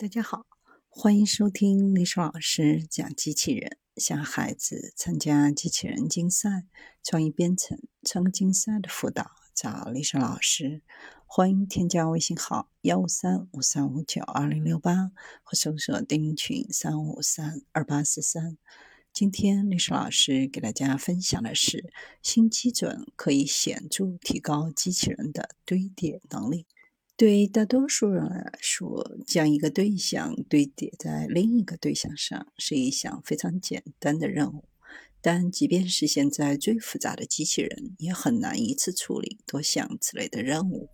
大家好，欢迎收听历史老师讲机器人。想孩子参加机器人竞赛、创意编程、创客竞赛的辅导，找历史老师。欢迎添加微信号幺五三五三五九二零六八，或搜索钉钉群三五三二八四三。今天历史老师给大家分享的是新基准可以显著提高机器人的堆叠能力。对于大多数人来说，将一个对象堆叠在另一个对象上是一项非常简单的任务。但即便是现在最复杂的机器人，也很难一次处理多项此类的任务。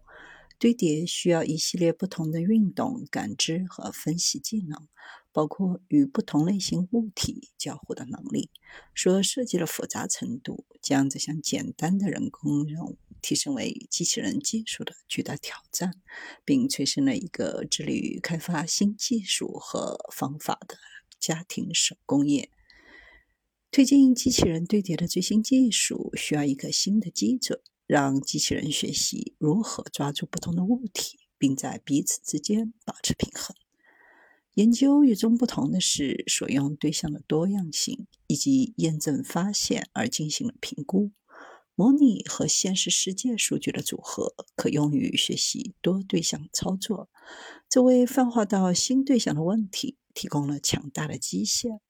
堆叠需要一系列不同的运动、感知和分析技能，包括与不同类型物体交互的能力。所设计的复杂程度，将这项简单的人工任务。提升为机器人技术的巨大挑战，并催生了一个致力于开发新技术和方法的家庭手工业。推进机器人堆叠的最新技术需要一个新的基准，让机器人学习如何抓住不同的物体，并在彼此之间保持平衡。研究与众不同的是，所用对象的多样性以及验证发现而进行了评估。模拟和现实世界数据的组合可用于学习多对象操作，这为泛化到新对象的问题提供了强大的基线。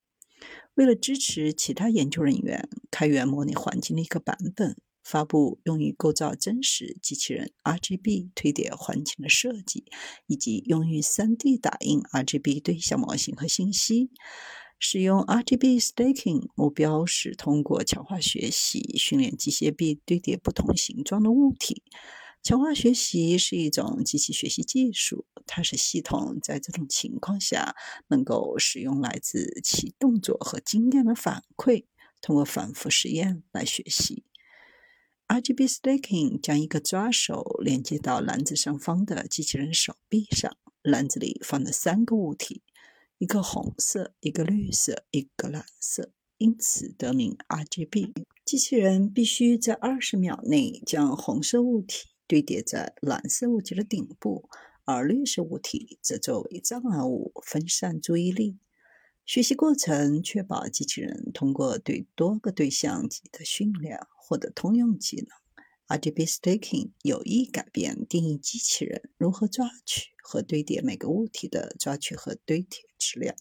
为了支持其他研究人员开源模拟环境的一个版本，发布用于构造真实机器人 RGB 推叠环境的设计，以及用于 3D 打印 RGB 对象模型和信息。使用 RGB Staking 目标是通过强化学习训练机械臂堆叠不同形状的物体。强化学习是一种机器学习技术，它使系统在这种情况下能够使用来自其动作和经验的反馈，通过反复实验来学习。RGB Staking 将一个抓手连接到篮子上方的机器人手臂上，篮子里放了三个物体。一个红色，一个绿色，一个蓝色，因此得名 RGB。机器人必须在二十秒内将红色物体堆叠在蓝色物体的顶部，而绿色物体则作为障碍物分散注意力。学习过程确保机器人通过对多个对象级的训练获得通用技能。RGB stacking 有意改变定义机器人如何抓取和堆叠每个物体的抓取和堆叠质量，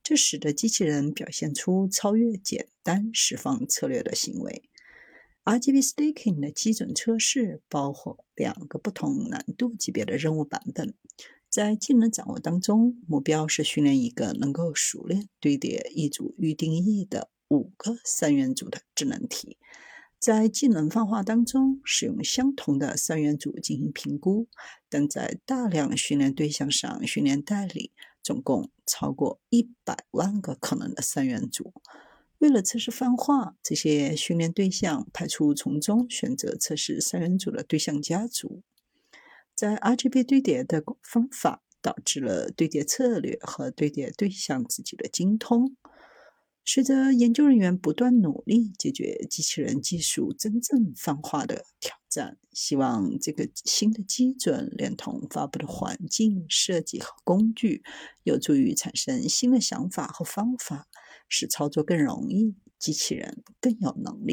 这使得机器人表现出超越简单释放策略的行为。RGB stacking 的基准测试包括两个不同难度级别的任务版本。在技能掌握当中，目标是训练一个能够熟练堆叠一组预定义的五个三元组的智能体。在技能泛化当中，使用相同的三元组进行评估，但在大量训练对象上训练代理，总共超过一百万个可能的三元组。为了测试泛化，这些训练对象派出从中选择测试三元组的对象家族。在 RGB 堆叠的方法导致了堆叠策略和堆叠对象自己的精通。随着研究人员不断努力解决机器人技术真正泛化的挑战，希望这个新的基准连同发布的环境设计和工具，有助于产生新的想法和方法，使操作更容易，机器人更有能力。